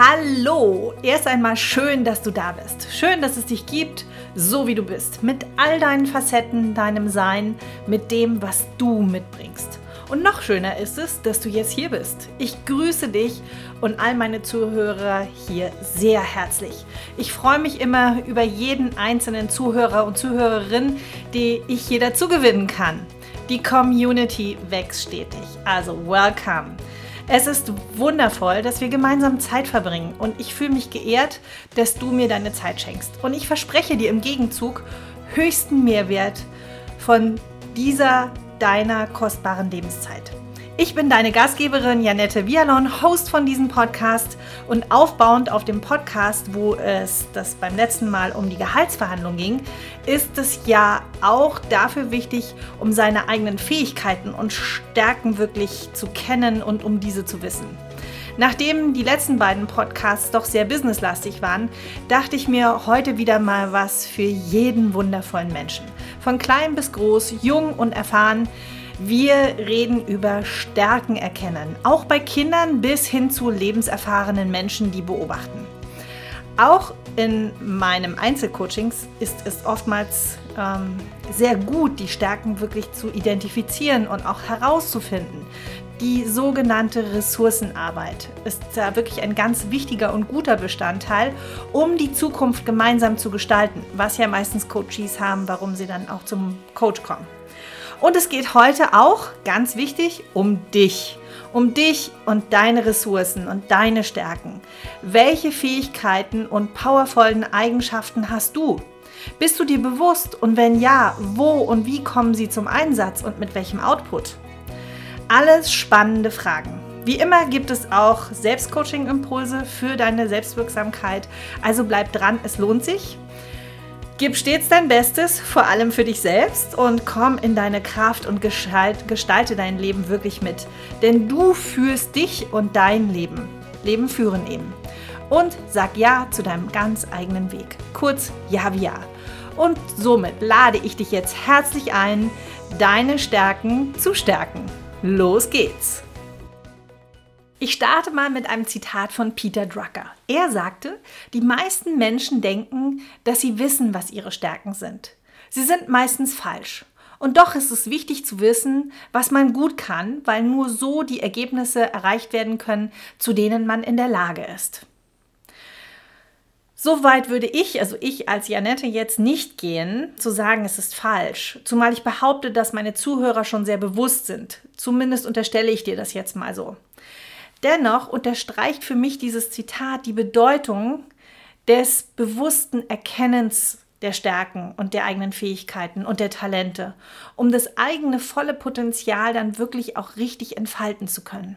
Hallo! Erst einmal schön, dass du da bist. Schön, dass es dich gibt, so wie du bist. Mit all deinen Facetten, deinem Sein, mit dem, was du mitbringst. Und noch schöner ist es, dass du jetzt hier bist. Ich grüße dich und all meine Zuhörer hier sehr herzlich. Ich freue mich immer über jeden einzelnen Zuhörer und Zuhörerin, die ich hier dazu gewinnen kann. Die Community wächst stetig. Also, welcome. Es ist wundervoll, dass wir gemeinsam Zeit verbringen und ich fühle mich geehrt, dass du mir deine Zeit schenkst. Und ich verspreche dir im Gegenzug höchsten Mehrwert von dieser deiner kostbaren Lebenszeit. Ich bin deine Gastgeberin Janette Vialon, Host von diesem Podcast und aufbauend auf dem Podcast, wo es das beim letzten Mal um die Gehaltsverhandlung ging, ist es ja auch dafür wichtig, um seine eigenen Fähigkeiten und Stärken wirklich zu kennen und um diese zu wissen. Nachdem die letzten beiden Podcasts doch sehr businesslastig waren, dachte ich mir heute wieder mal was für jeden wundervollen Menschen. Von klein bis groß, jung und erfahren, wir reden über Stärken erkennen, auch bei Kindern bis hin zu lebenserfahrenen Menschen, die beobachten. Auch in meinem Einzelcoachings ist es oftmals ähm, sehr gut, die Stärken wirklich zu identifizieren und auch herauszufinden. Die sogenannte Ressourcenarbeit ist da wirklich ein ganz wichtiger und guter Bestandteil, um die Zukunft gemeinsam zu gestalten, was ja meistens Coaches haben, warum sie dann auch zum Coach kommen. Und es geht heute auch, ganz wichtig, um dich. Um dich und deine Ressourcen und deine Stärken. Welche Fähigkeiten und powervollen Eigenschaften hast du? Bist du dir bewusst und wenn ja, wo und wie kommen sie zum Einsatz und mit welchem Output? Alles spannende Fragen. Wie immer gibt es auch Selbstcoaching-Impulse für deine Selbstwirksamkeit. Also bleib dran, es lohnt sich. Gib stets dein Bestes, vor allem für dich selbst und komm in deine Kraft und gestalte dein Leben wirklich mit. Denn du führst dich und dein Leben. Leben führen eben. Und sag Ja zu deinem ganz eigenen Weg. Kurz Ja wie Ja. Und somit lade ich dich jetzt herzlich ein, deine Stärken zu stärken. Los geht's! Ich starte mal mit einem Zitat von Peter Drucker. Er sagte, die meisten Menschen denken, dass sie wissen, was ihre Stärken sind. Sie sind meistens falsch. Und doch ist es wichtig zu wissen, was man gut kann, weil nur so die Ergebnisse erreicht werden können, zu denen man in der Lage ist. Soweit würde ich, also ich als Janette jetzt nicht gehen, zu sagen, es ist falsch. Zumal ich behaupte, dass meine Zuhörer schon sehr bewusst sind. Zumindest unterstelle ich dir das jetzt mal so. Dennoch unterstreicht für mich dieses Zitat die Bedeutung des bewussten Erkennens der Stärken und der eigenen Fähigkeiten und der Talente, um das eigene volle Potenzial dann wirklich auch richtig entfalten zu können.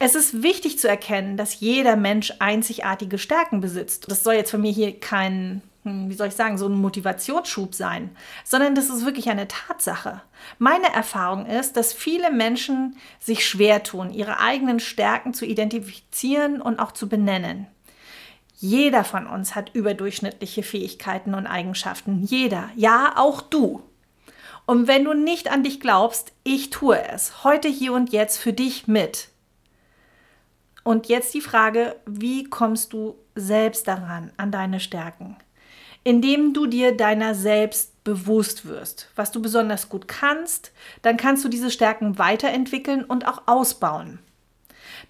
Es ist wichtig zu erkennen, dass jeder Mensch einzigartige Stärken besitzt. Das soll jetzt von mir hier kein wie soll ich sagen, so ein Motivationsschub sein, sondern das ist wirklich eine Tatsache. Meine Erfahrung ist, dass viele Menschen sich schwer tun, ihre eigenen Stärken zu identifizieren und auch zu benennen. Jeder von uns hat überdurchschnittliche Fähigkeiten und Eigenschaften. Jeder. Ja, auch du. Und wenn du nicht an dich glaubst, ich tue es. Heute, hier und jetzt für dich mit. Und jetzt die Frage, wie kommst du selbst daran, an deine Stärken? Indem du dir deiner selbst bewusst wirst, was du besonders gut kannst, dann kannst du diese Stärken weiterentwickeln und auch ausbauen.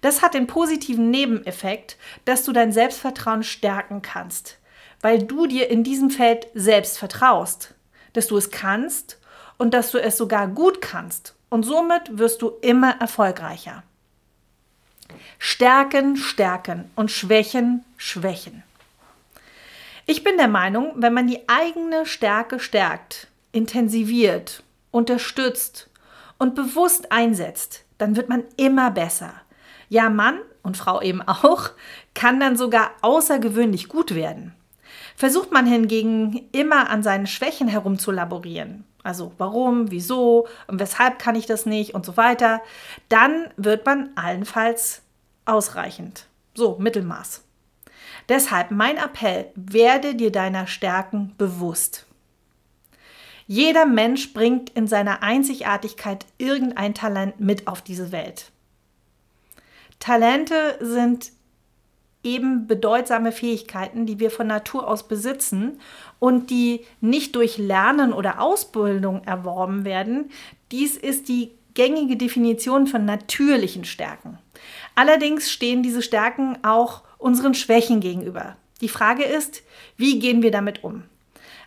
Das hat den positiven Nebeneffekt, dass du dein Selbstvertrauen stärken kannst, weil du dir in diesem Feld selbst vertraust, dass du es kannst und dass du es sogar gut kannst und somit wirst du immer erfolgreicher. Stärken, stärken und Schwächen, schwächen. Ich bin der Meinung, wenn man die eigene Stärke stärkt, intensiviert, unterstützt und bewusst einsetzt, dann wird man immer besser. Ja, Mann und Frau eben auch, kann dann sogar außergewöhnlich gut werden. Versucht man hingegen immer an seinen Schwächen herumzulaborieren, also warum, wieso und weshalb kann ich das nicht und so weiter, dann wird man allenfalls ausreichend. So, Mittelmaß. Deshalb mein Appell, werde dir deiner Stärken bewusst. Jeder Mensch bringt in seiner Einzigartigkeit irgendein Talent mit auf diese Welt. Talente sind eben bedeutsame Fähigkeiten, die wir von Natur aus besitzen und die nicht durch Lernen oder Ausbildung erworben werden. Dies ist die gängige Definition von natürlichen Stärken. Allerdings stehen diese Stärken auch unseren Schwächen gegenüber. Die Frage ist, wie gehen wir damit um?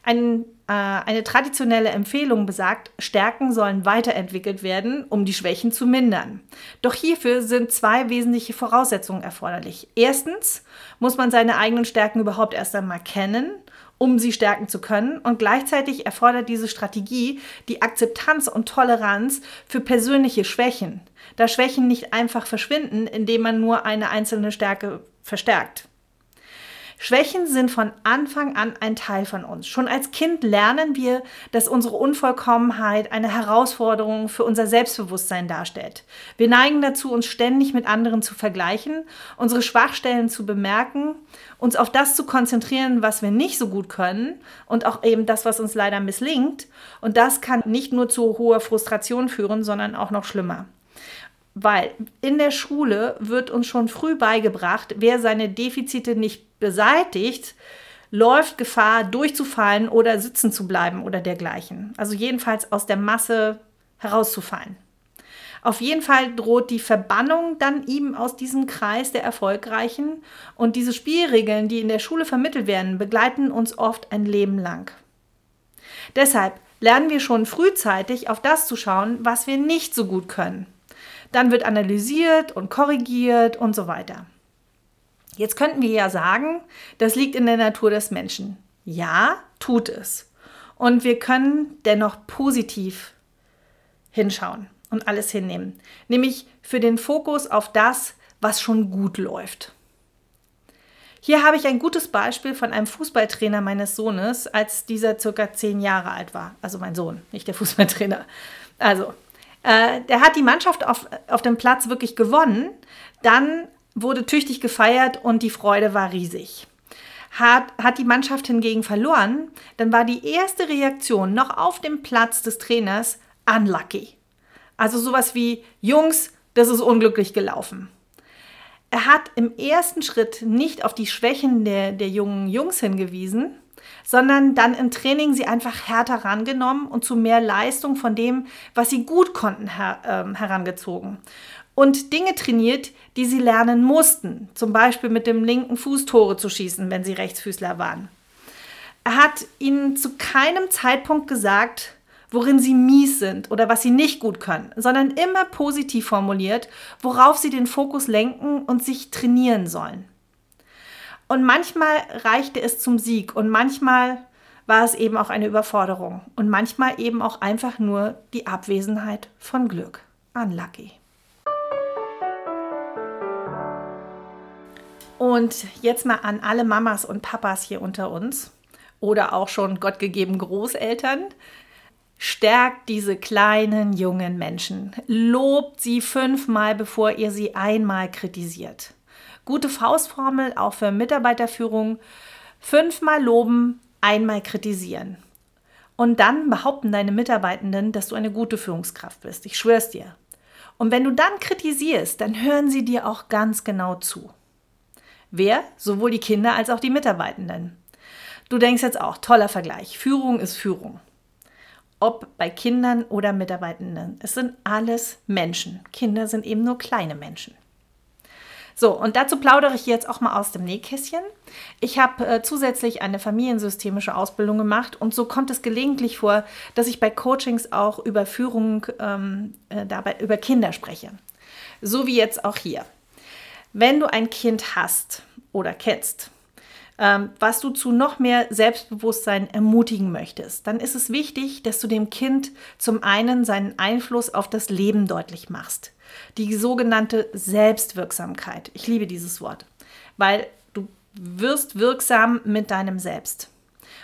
Ein, äh, eine traditionelle Empfehlung besagt, Stärken sollen weiterentwickelt werden, um die Schwächen zu mindern. Doch hierfür sind zwei wesentliche Voraussetzungen erforderlich. Erstens muss man seine eigenen Stärken überhaupt erst einmal kennen, um sie stärken zu können. Und gleichzeitig erfordert diese Strategie die Akzeptanz und Toleranz für persönliche Schwächen, da Schwächen nicht einfach verschwinden, indem man nur eine einzelne Stärke verstärkt. Schwächen sind von Anfang an ein Teil von uns. Schon als Kind lernen wir, dass unsere Unvollkommenheit eine Herausforderung für unser Selbstbewusstsein darstellt. Wir neigen dazu, uns ständig mit anderen zu vergleichen, unsere Schwachstellen zu bemerken, uns auf das zu konzentrieren, was wir nicht so gut können und auch eben das, was uns leider misslingt. Und das kann nicht nur zu hoher Frustration führen, sondern auch noch schlimmer. Weil in der Schule wird uns schon früh beigebracht, wer seine Defizite nicht beseitigt, läuft Gefahr, durchzufallen oder sitzen zu bleiben oder dergleichen. Also jedenfalls aus der Masse herauszufallen. Auf jeden Fall droht die Verbannung dann ihm aus diesem Kreis der Erfolgreichen und diese Spielregeln, die in der Schule vermittelt werden, begleiten uns oft ein Leben lang. Deshalb lernen wir schon frühzeitig auf das zu schauen, was wir nicht so gut können. Dann wird analysiert und korrigiert und so weiter. Jetzt könnten wir ja sagen, das liegt in der Natur des Menschen. Ja, tut es. Und wir können dennoch positiv hinschauen und alles hinnehmen. Nämlich für den Fokus auf das, was schon gut läuft. Hier habe ich ein gutes Beispiel von einem Fußballtrainer meines Sohnes, als dieser circa zehn Jahre alt war. Also mein Sohn, nicht der Fußballtrainer. Also, äh, der hat die Mannschaft auf, auf dem Platz wirklich gewonnen. Dann wurde tüchtig gefeiert und die Freude war riesig. Hat, hat die Mannschaft hingegen verloren, dann war die erste Reaktion noch auf dem Platz des Trainers unlucky. Also sowas wie, Jungs, das ist unglücklich gelaufen. Er hat im ersten Schritt nicht auf die Schwächen der, der jungen Jungs hingewiesen, sondern dann im Training sie einfach härter rangenommen und zu mehr Leistung von dem, was sie gut konnten, her, äh, herangezogen. Und Dinge trainiert, die sie lernen mussten, zum Beispiel mit dem linken Fuß Tore zu schießen, wenn sie Rechtsfüßler waren. Er hat ihnen zu keinem Zeitpunkt gesagt, worin sie mies sind oder was sie nicht gut können, sondern immer positiv formuliert, worauf sie den Fokus lenken und sich trainieren sollen. Und manchmal reichte es zum Sieg und manchmal war es eben auch eine Überforderung und manchmal eben auch einfach nur die Abwesenheit von Glück. Unlucky. Und jetzt mal an alle Mamas und Papas hier unter uns oder auch schon gottgegeben Großeltern. Stärkt diese kleinen jungen Menschen. Lobt sie fünfmal, bevor ihr sie einmal kritisiert. Gute Faustformel auch für Mitarbeiterführung. Fünfmal loben, einmal kritisieren. Und dann behaupten deine Mitarbeitenden, dass du eine gute Führungskraft bist. Ich schwör's dir. Und wenn du dann kritisierst, dann hören sie dir auch ganz genau zu. Wer? Sowohl die Kinder als auch die Mitarbeitenden. Du denkst jetzt auch, toller Vergleich. Führung ist Führung. Ob bei Kindern oder Mitarbeitenden. Es sind alles Menschen. Kinder sind eben nur kleine Menschen. So, und dazu plaudere ich jetzt auch mal aus dem Nähkästchen. Ich habe äh, zusätzlich eine familiensystemische Ausbildung gemacht und so kommt es gelegentlich vor, dass ich bei Coachings auch über Führung ähm, äh, dabei über Kinder spreche. So wie jetzt auch hier. Wenn du ein Kind hast oder kennst, ähm, was du zu noch mehr Selbstbewusstsein ermutigen möchtest, dann ist es wichtig, dass du dem Kind zum einen seinen Einfluss auf das Leben deutlich machst die sogenannte Selbstwirksamkeit. Ich liebe dieses Wort, weil du wirst wirksam mit deinem Selbst.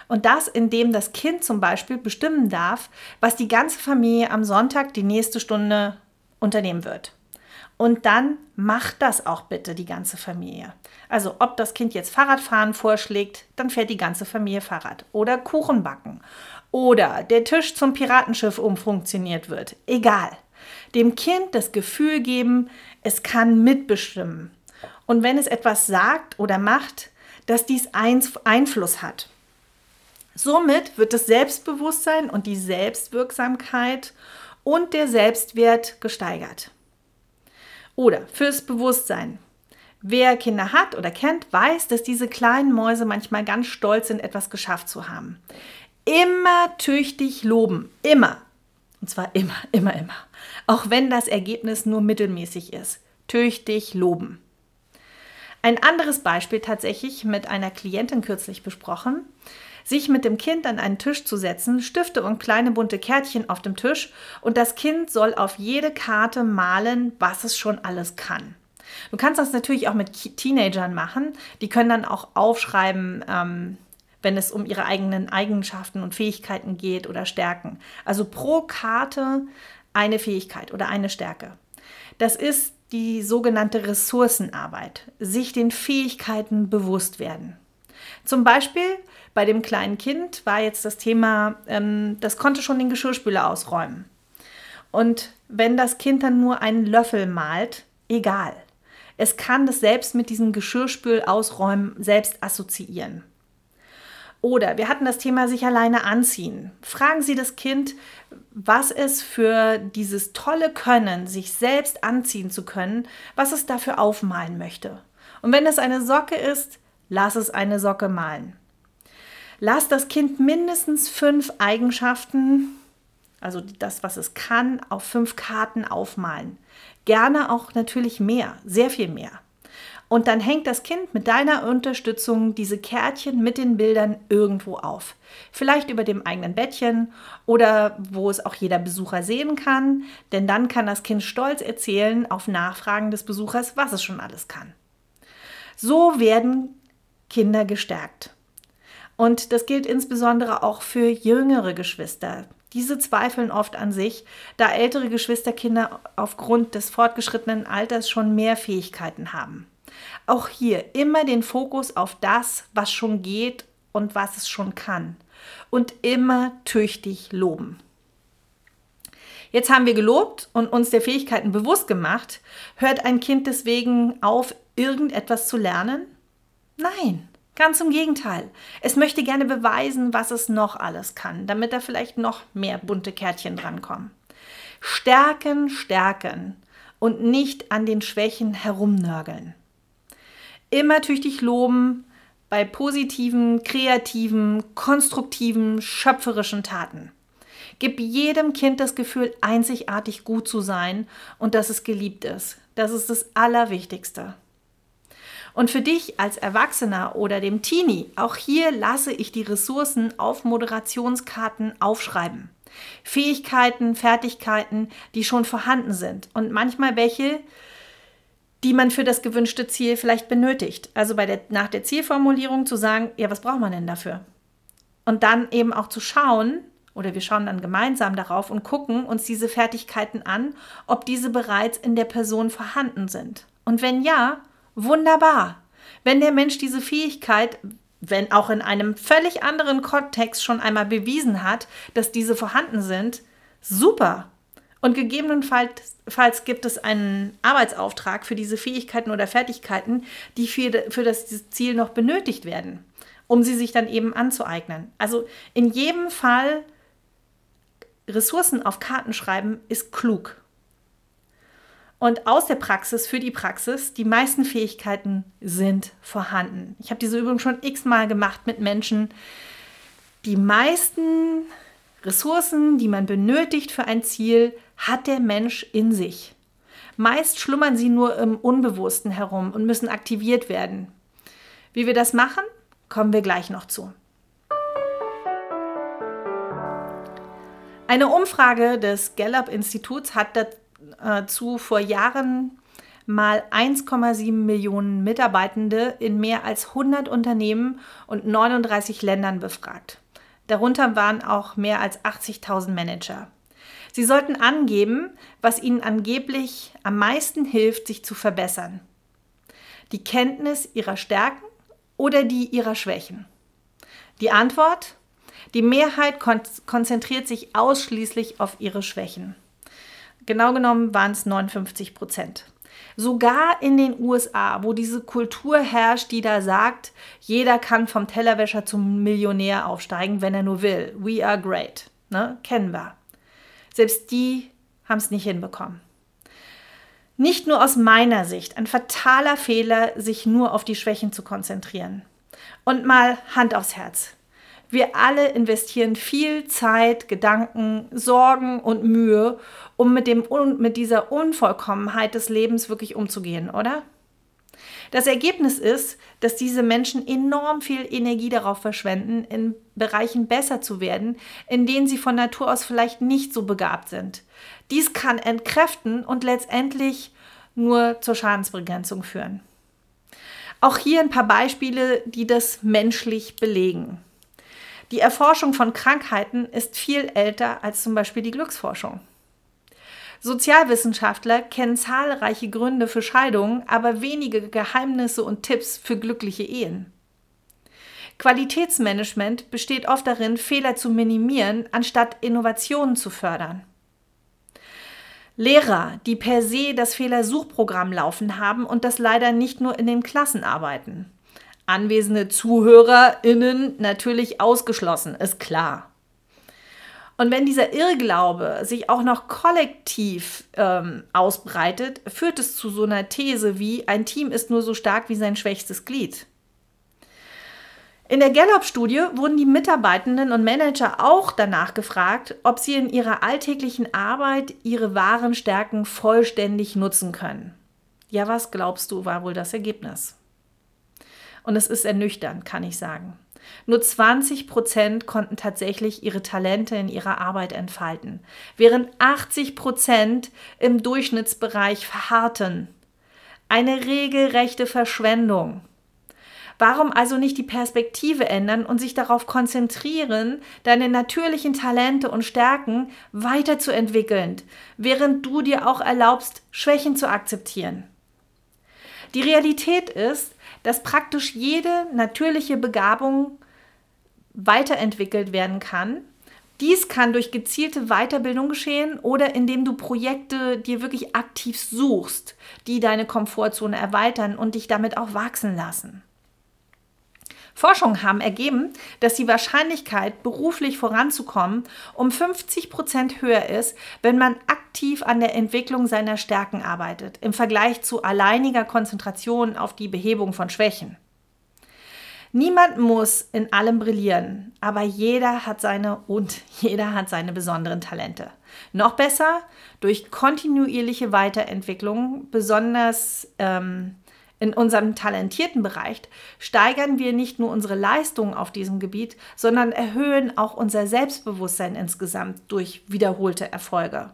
Und das, indem das Kind zum Beispiel bestimmen darf, was die ganze Familie am Sonntag die nächste Stunde unternehmen wird. Und dann macht das auch bitte die ganze Familie. Also ob das Kind jetzt Fahrradfahren vorschlägt, dann fährt die ganze Familie Fahrrad. Oder Kuchen backen. Oder der Tisch zum Piratenschiff umfunktioniert wird. Egal dem Kind das Gefühl geben, es kann mitbestimmen und wenn es etwas sagt oder macht, dass dies Einfluss hat. Somit wird das Selbstbewusstsein und die Selbstwirksamkeit und der Selbstwert gesteigert. Oder fürs Bewusstsein. Wer Kinder hat oder kennt, weiß, dass diese kleinen Mäuse manchmal ganz stolz sind, etwas geschafft zu haben. Immer tüchtig loben. Immer. Und zwar immer, immer, immer. Auch wenn das Ergebnis nur mittelmäßig ist. Tüchtig loben. Ein anderes Beispiel tatsächlich mit einer Klientin kürzlich besprochen. Sich mit dem Kind an einen Tisch zu setzen, Stifte und kleine bunte Kärtchen auf dem Tisch und das Kind soll auf jede Karte malen, was es schon alles kann. Du kannst das natürlich auch mit Teenagern machen. Die können dann auch aufschreiben, ähm, wenn es um ihre eigenen Eigenschaften und Fähigkeiten geht oder Stärken. Also pro Karte eine Fähigkeit oder eine Stärke. Das ist die sogenannte Ressourcenarbeit, sich den Fähigkeiten bewusst werden. Zum Beispiel bei dem kleinen Kind war jetzt das Thema, ähm, das konnte schon den Geschirrspüler ausräumen. Und wenn das Kind dann nur einen Löffel malt, egal. Es kann das selbst mit diesem Geschirrspül ausräumen selbst assoziieren. Oder wir hatten das Thema sich alleine anziehen. Fragen Sie das Kind, was es für dieses tolle Können, sich selbst anziehen zu können, was es dafür aufmalen möchte. Und wenn es eine Socke ist, lass es eine Socke malen. Lass das Kind mindestens fünf Eigenschaften, also das, was es kann, auf fünf Karten aufmalen. Gerne auch natürlich mehr, sehr viel mehr. Und dann hängt das Kind mit deiner Unterstützung diese Kärtchen mit den Bildern irgendwo auf. Vielleicht über dem eigenen Bettchen oder wo es auch jeder Besucher sehen kann, denn dann kann das Kind stolz erzählen auf Nachfragen des Besuchers, was es schon alles kann. So werden Kinder gestärkt. Und das gilt insbesondere auch für jüngere Geschwister. Diese zweifeln oft an sich, da ältere Geschwisterkinder aufgrund des fortgeschrittenen Alters schon mehr Fähigkeiten haben. Auch hier immer den Fokus auf das, was schon geht und was es schon kann. Und immer tüchtig loben. Jetzt haben wir gelobt und uns der Fähigkeiten bewusst gemacht. Hört ein Kind deswegen auf, irgendetwas zu lernen? Nein, ganz im Gegenteil. Es möchte gerne beweisen, was es noch alles kann, damit da vielleicht noch mehr bunte Kärtchen drankommen. Stärken, stärken und nicht an den Schwächen herumnörgeln immer tüchtig loben bei positiven, kreativen, konstruktiven, schöpferischen Taten. Gib jedem Kind das Gefühl, einzigartig gut zu sein und dass es geliebt ist. Das ist das Allerwichtigste. Und für dich als Erwachsener oder dem Teenie, auch hier lasse ich die Ressourcen auf Moderationskarten aufschreiben. Fähigkeiten, Fertigkeiten, die schon vorhanden sind und manchmal welche, die man für das gewünschte Ziel vielleicht benötigt. Also bei der, nach der Zielformulierung zu sagen, ja, was braucht man denn dafür? Und dann eben auch zu schauen, oder wir schauen dann gemeinsam darauf und gucken uns diese Fertigkeiten an, ob diese bereits in der Person vorhanden sind. Und wenn ja, wunderbar. Wenn der Mensch diese Fähigkeit, wenn auch in einem völlig anderen Kontext schon einmal bewiesen hat, dass diese vorhanden sind, super. Und gegebenenfalls gibt es einen Arbeitsauftrag für diese Fähigkeiten oder Fertigkeiten, die für, für das Ziel noch benötigt werden, um sie sich dann eben anzueignen. Also in jedem Fall Ressourcen auf Karten schreiben ist klug. Und aus der Praxis für die Praxis, die meisten Fähigkeiten sind vorhanden. Ich habe diese Übung schon x-mal gemacht mit Menschen. Die meisten Ressourcen, die man benötigt für ein Ziel, hat der Mensch in sich. Meist schlummern sie nur im Unbewussten herum und müssen aktiviert werden. Wie wir das machen, kommen wir gleich noch zu. Eine Umfrage des Gallup-Instituts hat dazu vor Jahren mal 1,7 Millionen Mitarbeitende in mehr als 100 Unternehmen und 39 Ländern befragt. Darunter waren auch mehr als 80.000 Manager. Sie sollten angeben, was ihnen angeblich am meisten hilft, sich zu verbessern. Die Kenntnis ihrer Stärken oder die ihrer Schwächen. Die Antwort? Die Mehrheit kon konzentriert sich ausschließlich auf ihre Schwächen. Genau genommen waren es 59 Prozent. Sogar in den USA, wo diese Kultur herrscht, die da sagt, jeder kann vom Tellerwäscher zum Millionär aufsteigen, wenn er nur will. We are great. Ne? Kennen wir. Selbst die haben es nicht hinbekommen. Nicht nur aus meiner Sicht ein fataler Fehler, sich nur auf die Schwächen zu konzentrieren. Und mal Hand aufs Herz. Wir alle investieren viel Zeit, Gedanken, Sorgen und Mühe, um mit, dem, mit dieser Unvollkommenheit des Lebens wirklich umzugehen, oder? Das Ergebnis ist, dass diese Menschen enorm viel Energie darauf verschwenden, in Bereichen besser zu werden, in denen sie von Natur aus vielleicht nicht so begabt sind. Dies kann entkräften und letztendlich nur zur Schadensbegrenzung führen. Auch hier ein paar Beispiele, die das menschlich belegen. Die Erforschung von Krankheiten ist viel älter als zum Beispiel die Glücksforschung. Sozialwissenschaftler kennen zahlreiche Gründe für Scheidungen, aber wenige Geheimnisse und Tipps für glückliche Ehen. Qualitätsmanagement besteht oft darin, Fehler zu minimieren, anstatt Innovationen zu fördern. Lehrer, die per se das Fehlersuchprogramm laufen haben und das leider nicht nur in den Klassen arbeiten anwesende ZuhörerInnen natürlich ausgeschlossen, ist klar. Und wenn dieser Irrglaube sich auch noch kollektiv ähm, ausbreitet, führt es zu so einer These wie, ein Team ist nur so stark wie sein schwächstes Glied. In der Gallup-Studie wurden die Mitarbeitenden und Manager auch danach gefragt, ob sie in ihrer alltäglichen Arbeit ihre wahren Stärken vollständig nutzen können. Ja, was glaubst du, war wohl das Ergebnis? Und es ist ernüchternd, kann ich sagen. Nur 20 Prozent konnten tatsächlich ihre Talente in ihrer Arbeit entfalten, während 80 Prozent im Durchschnittsbereich verharrten. Eine regelrechte Verschwendung. Warum also nicht die Perspektive ändern und sich darauf konzentrieren, deine natürlichen Talente und Stärken weiterzuentwickeln, während du dir auch erlaubst, Schwächen zu akzeptieren? Die Realität ist, dass praktisch jede natürliche Begabung weiterentwickelt werden kann. Dies kann durch gezielte Weiterbildung geschehen oder indem du Projekte dir wirklich aktiv suchst, die deine Komfortzone erweitern und dich damit auch wachsen lassen. Forschungen haben ergeben, dass die Wahrscheinlichkeit, beruflich voranzukommen, um 50 Prozent höher ist, wenn man aktiv an der Entwicklung seiner Stärken arbeitet, im Vergleich zu alleiniger Konzentration auf die Behebung von Schwächen. Niemand muss in allem brillieren, aber jeder hat seine und jeder hat seine besonderen Talente. Noch besser durch kontinuierliche Weiterentwicklung, besonders ähm, in unserem talentierten Bereich steigern wir nicht nur unsere Leistungen auf diesem Gebiet, sondern erhöhen auch unser Selbstbewusstsein insgesamt durch wiederholte Erfolge.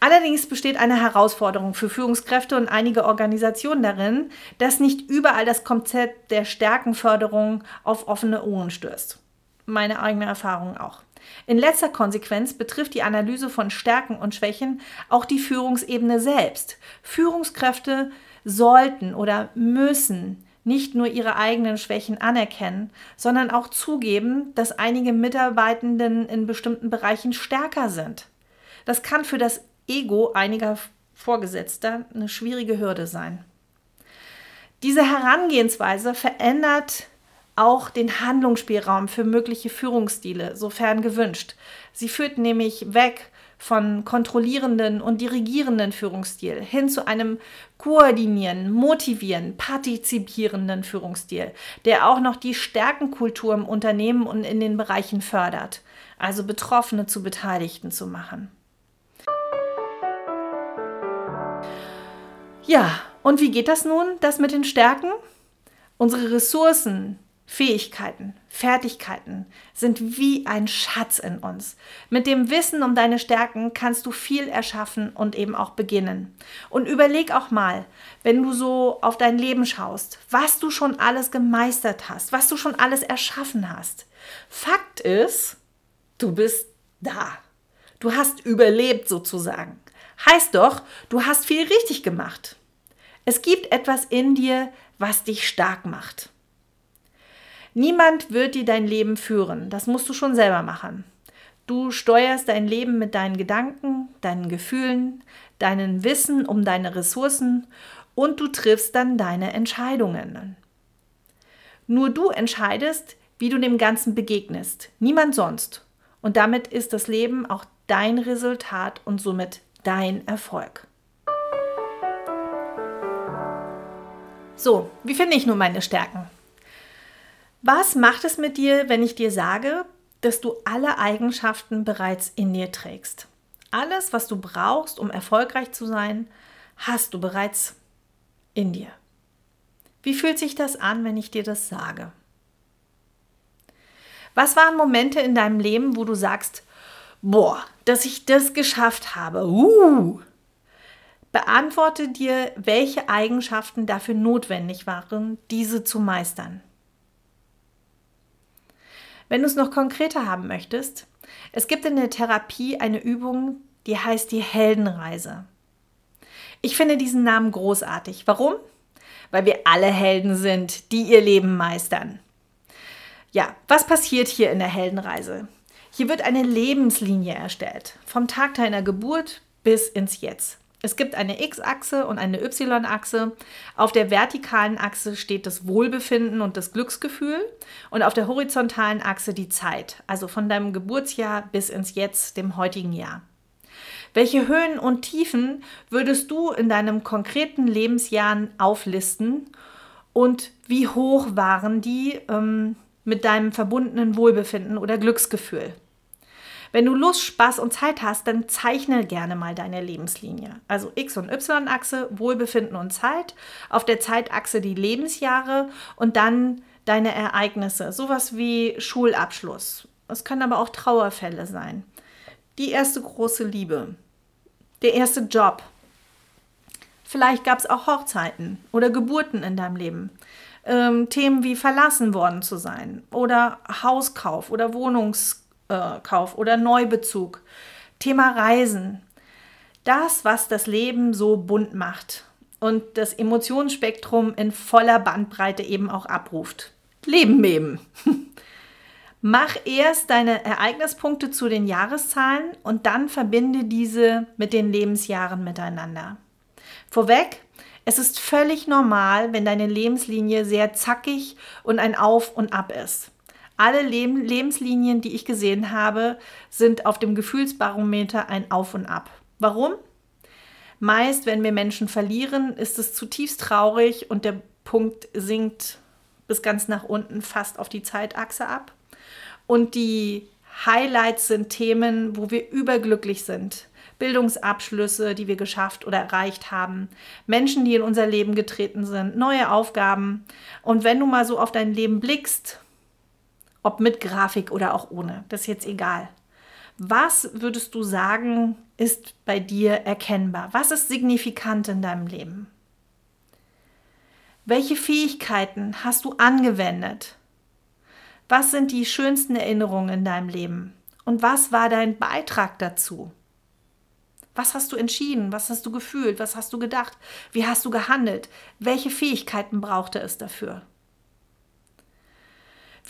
Allerdings besteht eine Herausforderung für Führungskräfte und einige Organisationen darin, dass nicht überall das Konzept der Stärkenförderung auf offene Ohren stößt. Meine eigene Erfahrung auch. In letzter Konsequenz betrifft die Analyse von Stärken und Schwächen auch die Führungsebene selbst. Führungskräfte sollten oder müssen nicht nur ihre eigenen Schwächen anerkennen, sondern auch zugeben, dass einige Mitarbeitenden in bestimmten Bereichen stärker sind. Das kann für das Ego einiger Vorgesetzter eine schwierige Hürde sein. Diese Herangehensweise verändert auch den Handlungsspielraum für mögliche Führungsstile, sofern gewünscht. Sie führt nämlich weg von kontrollierenden und dirigierenden Führungsstil hin zu einem koordinierenden, motivierenden, partizipierenden Führungsstil, der auch noch die Stärkenkultur im Unternehmen und in den Bereichen fördert, also Betroffene zu Beteiligten zu machen. Ja, und wie geht das nun, das mit den Stärken? Unsere Ressourcen, Fähigkeiten, Fertigkeiten sind wie ein Schatz in uns. Mit dem Wissen um deine Stärken kannst du viel erschaffen und eben auch beginnen. Und überleg auch mal, wenn du so auf dein Leben schaust, was du schon alles gemeistert hast, was du schon alles erschaffen hast. Fakt ist, du bist da. Du hast überlebt sozusagen. Heißt doch, du hast viel richtig gemacht. Es gibt etwas in dir, was dich stark macht. Niemand wird dir dein Leben führen. Das musst du schon selber machen. Du steuerst dein Leben mit deinen Gedanken, deinen Gefühlen, deinen Wissen um deine Ressourcen und du triffst dann deine Entscheidungen. Nur du entscheidest, wie du dem Ganzen begegnest, niemand sonst. Und damit ist das Leben auch dein Resultat und somit dein Erfolg. So, wie finde ich nun meine Stärken? Was macht es mit dir, wenn ich dir sage, dass du alle Eigenschaften bereits in dir trägst? Alles, was du brauchst, um erfolgreich zu sein, hast du bereits in dir. Wie fühlt sich das an, wenn ich dir das sage? Was waren Momente in deinem Leben, wo du sagst, boah, dass ich das geschafft habe? Uh! Beantworte dir, welche Eigenschaften dafür notwendig waren, diese zu meistern. Wenn du es noch konkreter haben möchtest, es gibt in der Therapie eine Übung, die heißt die Heldenreise. Ich finde diesen Namen großartig. Warum? Weil wir alle Helden sind, die ihr Leben meistern. Ja, was passiert hier in der Heldenreise? Hier wird eine Lebenslinie erstellt, vom Tag deiner Geburt bis ins Jetzt. Es gibt eine X-Achse und eine Y-Achse. Auf der vertikalen Achse steht das Wohlbefinden und das Glücksgefühl und auf der horizontalen Achse die Zeit, also von deinem Geburtsjahr bis ins Jetzt, dem heutigen Jahr. Welche Höhen und Tiefen würdest du in deinem konkreten Lebensjahren auflisten und wie hoch waren die ähm, mit deinem verbundenen Wohlbefinden oder Glücksgefühl? Wenn du Lust, Spaß und Zeit hast, dann zeichne gerne mal deine Lebenslinie. Also X- und Y-Achse, Wohlbefinden und Zeit. Auf der Zeitachse die Lebensjahre und dann deine Ereignisse. Sowas wie Schulabschluss. Es können aber auch Trauerfälle sein. Die erste große Liebe. Der erste Job. Vielleicht gab es auch Hochzeiten oder Geburten in deinem Leben. Ähm, Themen wie verlassen worden zu sein oder Hauskauf oder Wohnungskauf äh, Kauf oder Neubezug. Thema Reisen. Das, was das Leben so bunt macht und das Emotionsspektrum in voller Bandbreite eben auch abruft. Leben eben. Mach erst deine Ereignispunkte zu den Jahreszahlen und dann verbinde diese mit den Lebensjahren miteinander. Vorweg, es ist völlig normal, wenn deine Lebenslinie sehr zackig und ein Auf und Ab ist. Alle Leb Lebenslinien, die ich gesehen habe, sind auf dem Gefühlsbarometer ein Auf und Ab. Warum? Meist, wenn wir Menschen verlieren, ist es zutiefst traurig und der Punkt sinkt bis ganz nach unten fast auf die Zeitachse ab. Und die Highlights sind Themen, wo wir überglücklich sind. Bildungsabschlüsse, die wir geschafft oder erreicht haben, Menschen, die in unser Leben getreten sind, neue Aufgaben. Und wenn du mal so auf dein Leben blickst, ob mit Grafik oder auch ohne, das ist jetzt egal. Was würdest du sagen, ist bei dir erkennbar? Was ist signifikant in deinem Leben? Welche Fähigkeiten hast du angewendet? Was sind die schönsten Erinnerungen in deinem Leben? Und was war dein Beitrag dazu? Was hast du entschieden? Was hast du gefühlt? Was hast du gedacht? Wie hast du gehandelt? Welche Fähigkeiten brauchte es dafür?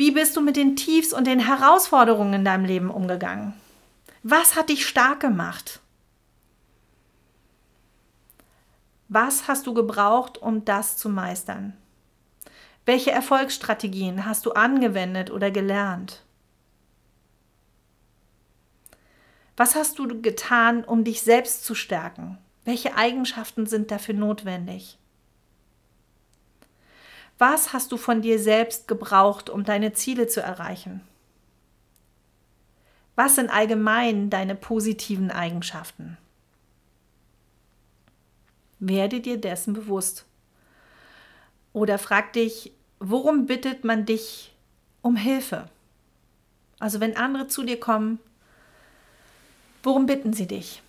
Wie bist du mit den Tiefs und den Herausforderungen in deinem Leben umgegangen? Was hat dich stark gemacht? Was hast du gebraucht, um das zu meistern? Welche Erfolgsstrategien hast du angewendet oder gelernt? Was hast du getan, um dich selbst zu stärken? Welche Eigenschaften sind dafür notwendig? Was hast du von dir selbst gebraucht, um deine Ziele zu erreichen? Was sind allgemein deine positiven Eigenschaften? Werde dir dessen bewusst. Oder frag dich, worum bittet man dich um Hilfe? Also wenn andere zu dir kommen, worum bitten sie dich?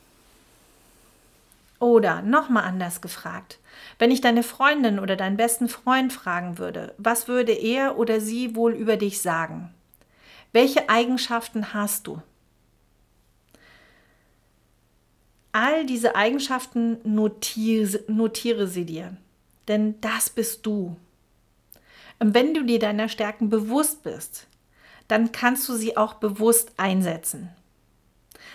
Oder nochmal anders gefragt, wenn ich deine Freundin oder deinen besten Freund fragen würde, was würde er oder sie wohl über dich sagen? Welche Eigenschaften hast du? All diese Eigenschaften notiere, notiere sie dir, denn das bist du. Und wenn du dir deiner Stärken bewusst bist, dann kannst du sie auch bewusst einsetzen.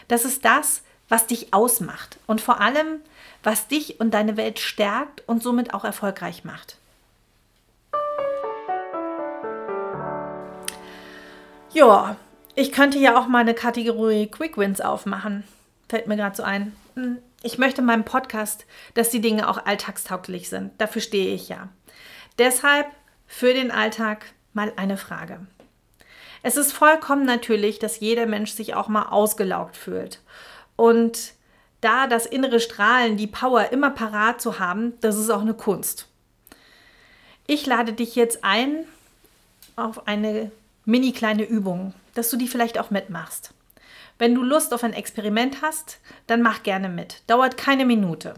Das ist das, was dich ausmacht und vor allem, was dich und deine Welt stärkt und somit auch erfolgreich macht. Ja, ich könnte ja auch mal eine Kategorie Quick Wins aufmachen. Fällt mir gerade so ein. Hm, ich möchte in meinem Podcast, dass die Dinge auch alltagstauglich sind. Dafür stehe ich ja. Deshalb für den Alltag mal eine Frage. Es ist vollkommen natürlich, dass jeder Mensch sich auch mal ausgelaugt fühlt. Und da das innere Strahlen, die Power immer parat zu haben, das ist auch eine Kunst. Ich lade dich jetzt ein auf eine mini kleine Übung, dass du die vielleicht auch mitmachst. Wenn du Lust auf ein Experiment hast, dann mach gerne mit. Dauert keine Minute.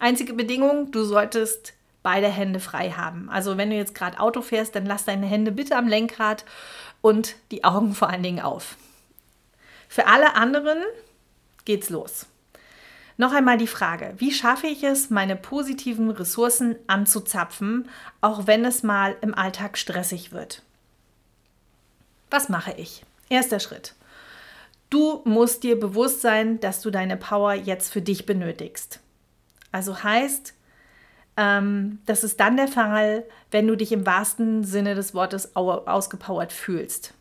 Einzige Bedingung, du solltest beide Hände frei haben. Also wenn du jetzt gerade Auto fährst, dann lass deine Hände bitte am Lenkrad und die Augen vor allen Dingen auf. Für alle anderen geht's los. Noch einmal die Frage, wie schaffe ich es, meine positiven Ressourcen anzuzapfen, auch wenn es mal im Alltag stressig wird? Was mache ich? Erster Schritt. Du musst dir bewusst sein, dass du deine Power jetzt für dich benötigst. Also heißt, ähm, das ist dann der Fall, wenn du dich im wahrsten Sinne des Wortes ausgepowert fühlst.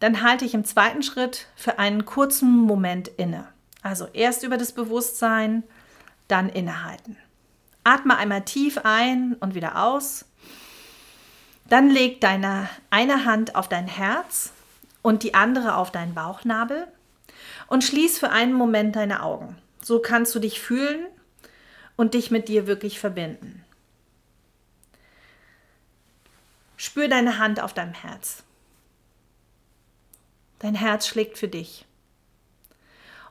Dann halte ich im zweiten Schritt für einen kurzen Moment inne. Also erst über das Bewusstsein, dann innehalten. Atme einmal tief ein und wieder aus. Dann leg deine eine Hand auf dein Herz und die andere auf deinen Bauchnabel und schließ für einen Moment deine Augen. So kannst du dich fühlen und dich mit dir wirklich verbinden. Spür deine Hand auf deinem Herz. Dein Herz schlägt für dich.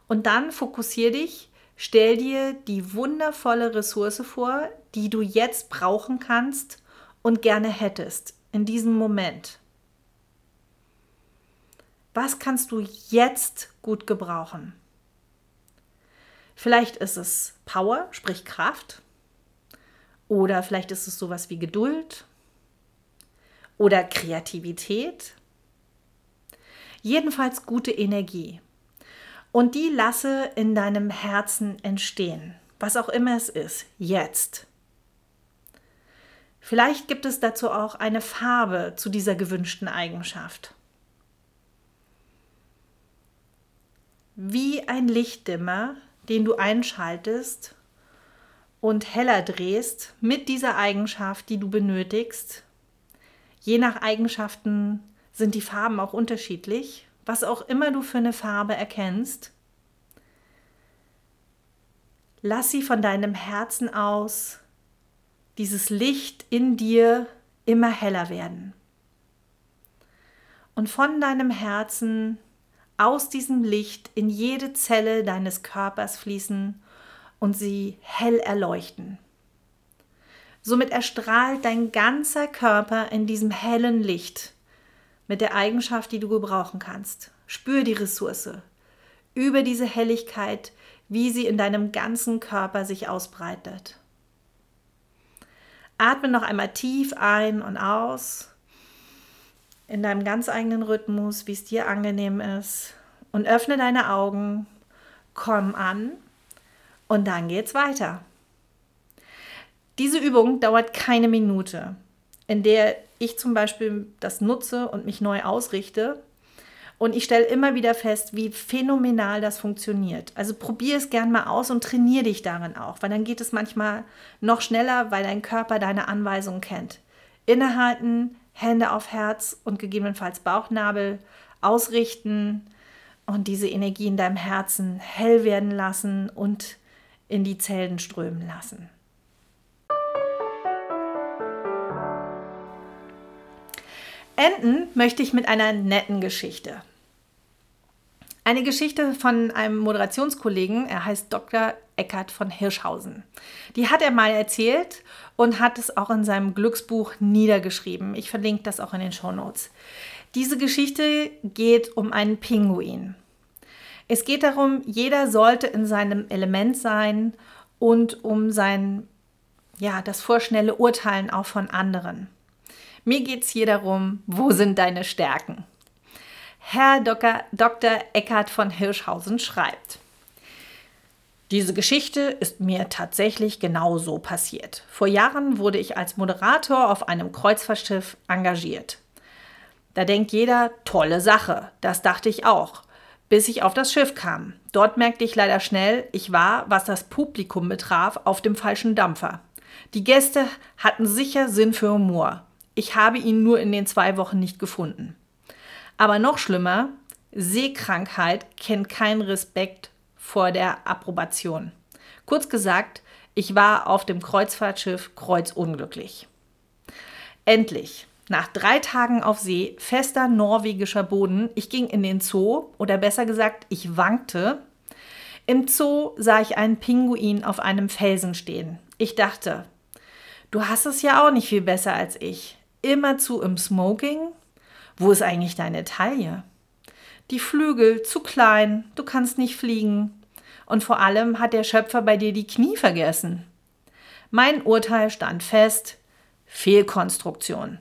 Und dann fokussier dich, stell dir die wundervolle Ressource vor, die du jetzt brauchen kannst und gerne hättest in diesem Moment. Was kannst du jetzt gut gebrauchen? Vielleicht ist es Power, sprich Kraft. Oder vielleicht ist es sowas wie Geduld oder Kreativität. Jedenfalls gute Energie. Und die lasse in deinem Herzen entstehen, was auch immer es ist, jetzt. Vielleicht gibt es dazu auch eine Farbe zu dieser gewünschten Eigenschaft. wie ein Lichtdimmer, den du einschaltest und heller drehst mit dieser Eigenschaft, die du benötigst. Je nach Eigenschaften sind die Farben auch unterschiedlich. Was auch immer du für eine Farbe erkennst, lass sie von deinem Herzen aus, dieses Licht in dir immer heller werden. Und von deinem Herzen aus diesem Licht in jede Zelle deines Körpers fließen und sie hell erleuchten. Somit erstrahlt dein ganzer Körper in diesem hellen Licht mit der Eigenschaft, die du gebrauchen kannst. Spür die Ressource über diese Helligkeit, wie sie in deinem ganzen Körper sich ausbreitet. Atme noch einmal tief ein und aus in deinem ganz eigenen Rhythmus, wie es dir angenehm ist. Und öffne deine Augen, komm an und dann geht's weiter. Diese Übung dauert keine Minute, in der ich zum Beispiel das nutze und mich neu ausrichte. Und ich stelle immer wieder fest, wie phänomenal das funktioniert. Also probier es gern mal aus und trainiere dich darin auch, weil dann geht es manchmal noch schneller, weil dein Körper deine Anweisungen kennt. Innehalten, Hände auf Herz und gegebenenfalls Bauchnabel ausrichten und diese Energie in deinem Herzen hell werden lassen und in die Zellen strömen lassen. Enden möchte ich mit einer netten Geschichte. Eine Geschichte von einem Moderationskollegen, er heißt Dr. Eckart von Hirschhausen. Die hat er mal erzählt und hat es auch in seinem Glücksbuch niedergeschrieben. Ich verlinke das auch in den Show Notes. Diese Geschichte geht um einen Pinguin. Es geht darum, jeder sollte in seinem Element sein und um sein, ja, das vorschnelle Urteilen auch von anderen. Mir geht es hier darum, wo sind deine Stärken? Herr Dr. Dr. Eckhard von Hirschhausen schreibt, Diese Geschichte ist mir tatsächlich genau so passiert. Vor Jahren wurde ich als Moderator auf einem Kreuzfahrtschiff engagiert. Da denkt jeder, tolle Sache. Das dachte ich auch, bis ich auf das Schiff kam. Dort merkte ich leider schnell, ich war, was das Publikum betraf, auf dem falschen Dampfer. Die Gäste hatten sicher Sinn für Humor. Ich habe ihn nur in den zwei Wochen nicht gefunden. Aber noch schlimmer, Seekrankheit kennt keinen Respekt vor der Approbation. Kurz gesagt, ich war auf dem Kreuzfahrtschiff kreuzunglücklich. Endlich, nach drei Tagen auf See, fester norwegischer Boden, ich ging in den Zoo oder besser gesagt, ich wankte. Im Zoo sah ich einen Pinguin auf einem Felsen stehen. Ich dachte, du hast es ja auch nicht viel besser als ich. Immerzu im Smoking? Wo ist eigentlich deine Taille? Die Flügel zu klein, du kannst nicht fliegen. Und vor allem hat der Schöpfer bei dir die Knie vergessen. Mein Urteil stand fest: Fehlkonstruktion.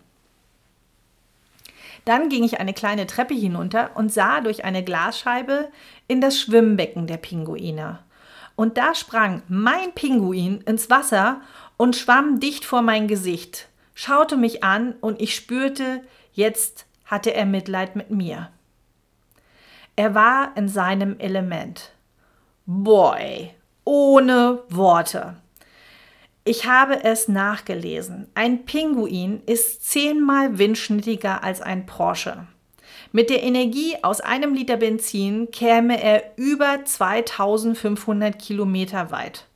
Dann ging ich eine kleine Treppe hinunter und sah durch eine Glasscheibe in das Schwimmbecken der Pinguine. Und da sprang mein Pinguin ins Wasser und schwamm dicht vor mein Gesicht, schaute mich an und ich spürte, jetzt hatte er Mitleid mit mir. Er war in seinem Element. Boy, ohne Worte. Ich habe es nachgelesen. Ein Pinguin ist zehnmal windschnittiger als ein Porsche. Mit der Energie aus einem Liter Benzin käme er über 2500 Kilometer weit.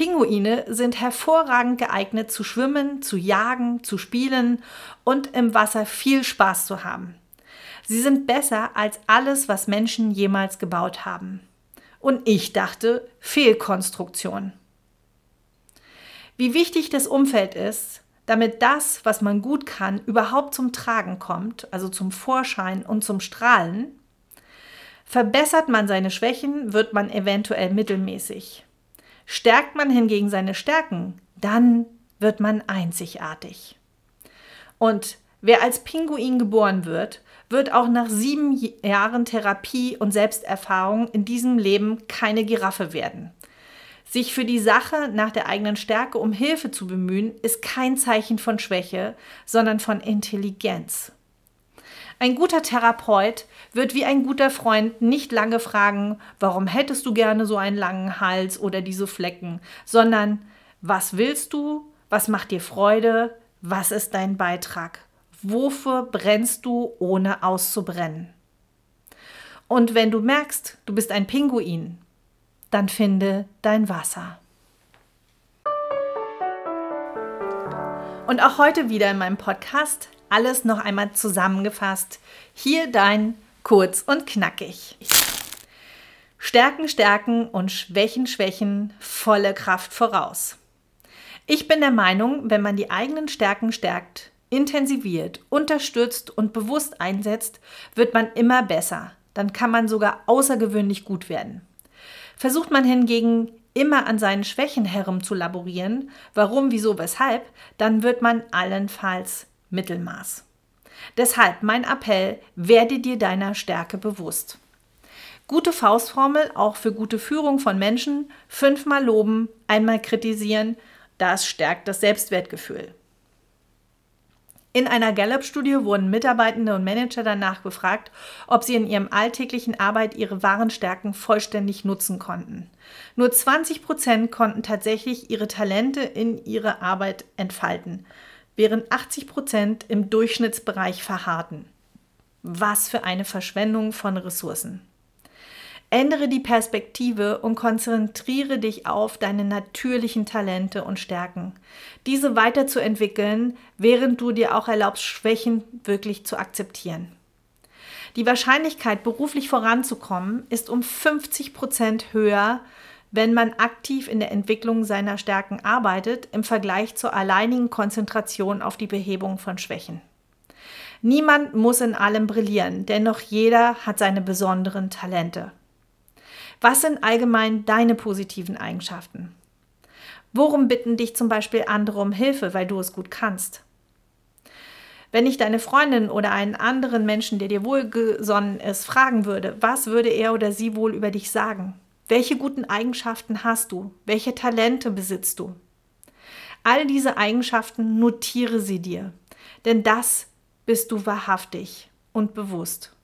Pinguine sind hervorragend geeignet zu schwimmen, zu jagen, zu spielen und im Wasser viel Spaß zu haben. Sie sind besser als alles, was Menschen jemals gebaut haben. Und ich dachte, Fehlkonstruktion. Wie wichtig das Umfeld ist, damit das, was man gut kann, überhaupt zum Tragen kommt, also zum Vorschein und zum Strahlen. Verbessert man seine Schwächen, wird man eventuell mittelmäßig. Stärkt man hingegen seine Stärken, dann wird man einzigartig. Und wer als Pinguin geboren wird, wird auch nach sieben Jahren Therapie und Selbsterfahrung in diesem Leben keine Giraffe werden. Sich für die Sache nach der eigenen Stärke um Hilfe zu bemühen, ist kein Zeichen von Schwäche, sondern von Intelligenz. Ein guter Therapeut wird wie ein guter Freund nicht lange fragen, warum hättest du gerne so einen langen Hals oder diese Flecken, sondern was willst du, was macht dir Freude, was ist dein Beitrag, wofür brennst du, ohne auszubrennen. Und wenn du merkst, du bist ein Pinguin, dann finde dein Wasser. Und auch heute wieder in meinem Podcast alles noch einmal zusammengefasst. Hier dein kurz und knackig. Stärken, stärken und Schwächen, schwächen, volle Kraft voraus. Ich bin der Meinung, wenn man die eigenen Stärken stärkt, intensiviert, unterstützt und bewusst einsetzt, wird man immer besser. Dann kann man sogar außergewöhnlich gut werden. Versucht man hingegen immer an seinen Schwächen herumzulaborieren, warum, wieso, weshalb, dann wird man allenfalls Mittelmaß. Deshalb mein Appell, werde dir deiner Stärke bewusst. Gute Faustformel auch für gute Führung von Menschen, fünfmal loben, einmal kritisieren, das stärkt das Selbstwertgefühl. In einer Gallup-Studie wurden Mitarbeitende und Manager danach befragt, ob sie in ihrem alltäglichen Arbeit ihre wahren Stärken vollständig nutzen konnten. Nur 20 Prozent konnten tatsächlich ihre Talente in ihre Arbeit entfalten während 80 Prozent im Durchschnittsbereich verharrten. Was für eine Verschwendung von Ressourcen. Ändere die Perspektive und konzentriere dich auf deine natürlichen Talente und Stärken. Diese weiterzuentwickeln, während du dir auch erlaubst, Schwächen wirklich zu akzeptieren. Die Wahrscheinlichkeit, beruflich voranzukommen, ist um 50 Prozent höher, wenn man aktiv in der Entwicklung seiner Stärken arbeitet im Vergleich zur alleinigen Konzentration auf die Behebung von Schwächen. Niemand muss in allem brillieren, dennoch jeder hat seine besonderen Talente. Was sind allgemein deine positiven Eigenschaften? Worum bitten dich zum Beispiel andere um Hilfe, weil du es gut kannst? Wenn ich deine Freundin oder einen anderen Menschen, der dir wohlgesonnen ist, fragen würde, was würde er oder sie wohl über dich sagen? Welche guten Eigenschaften hast du? Welche Talente besitzt du? All diese Eigenschaften notiere sie dir, denn das bist du wahrhaftig und bewusst.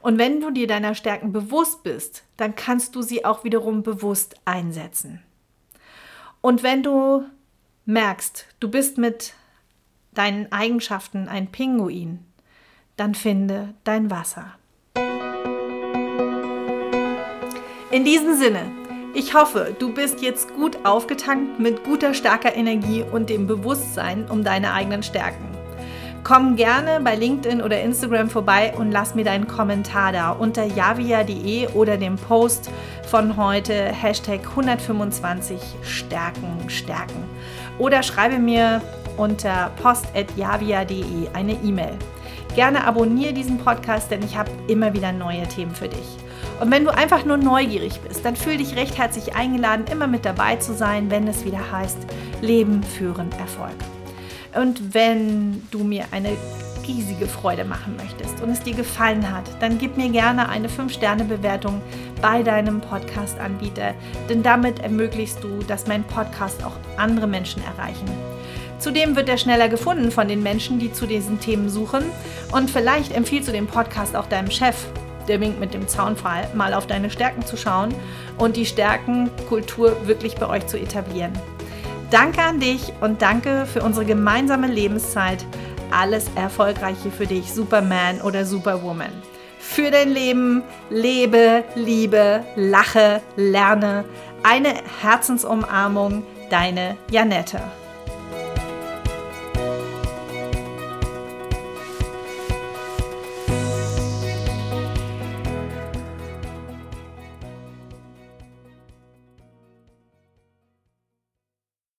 Und wenn du dir deiner Stärken bewusst bist, dann kannst du sie auch wiederum bewusst einsetzen. Und wenn du merkst, du bist mit deinen Eigenschaften ein Pinguin, dann finde dein Wasser. In diesem Sinne, ich hoffe, du bist jetzt gut aufgetankt mit guter, starker Energie und dem Bewusstsein um deine eigenen Stärken. Komm gerne bei LinkedIn oder Instagram vorbei und lass mir deinen Kommentar da unter javia.de oder dem Post von heute Hashtag 125 Stärken stärken. Oder schreibe mir unter post.javia.de eine E-Mail. Gerne abonniere diesen Podcast, denn ich habe immer wieder neue Themen für dich. Und wenn du einfach nur neugierig bist, dann fühl dich recht herzlich eingeladen, immer mit dabei zu sein, wenn es wieder heißt Leben führen Erfolg. Und wenn du mir eine riesige Freude machen möchtest und es dir gefallen hat, dann gib mir gerne eine 5-Sterne-Bewertung bei deinem Podcast-Anbieter, denn damit ermöglichst du, dass mein Podcast auch andere Menschen erreichen. Zudem wird er schneller gefunden von den Menschen, die zu diesen Themen suchen und vielleicht empfiehlst du den Podcast auch deinem Chef. Der winkt mit dem Zaunfall, mal auf deine Stärken zu schauen und die Stärkenkultur wirklich bei euch zu etablieren. Danke an dich und danke für unsere gemeinsame Lebenszeit. Alles Erfolgreiche für dich, Superman oder Superwoman. Für dein Leben lebe, liebe, lache, lerne. Eine Herzensumarmung, deine Janette.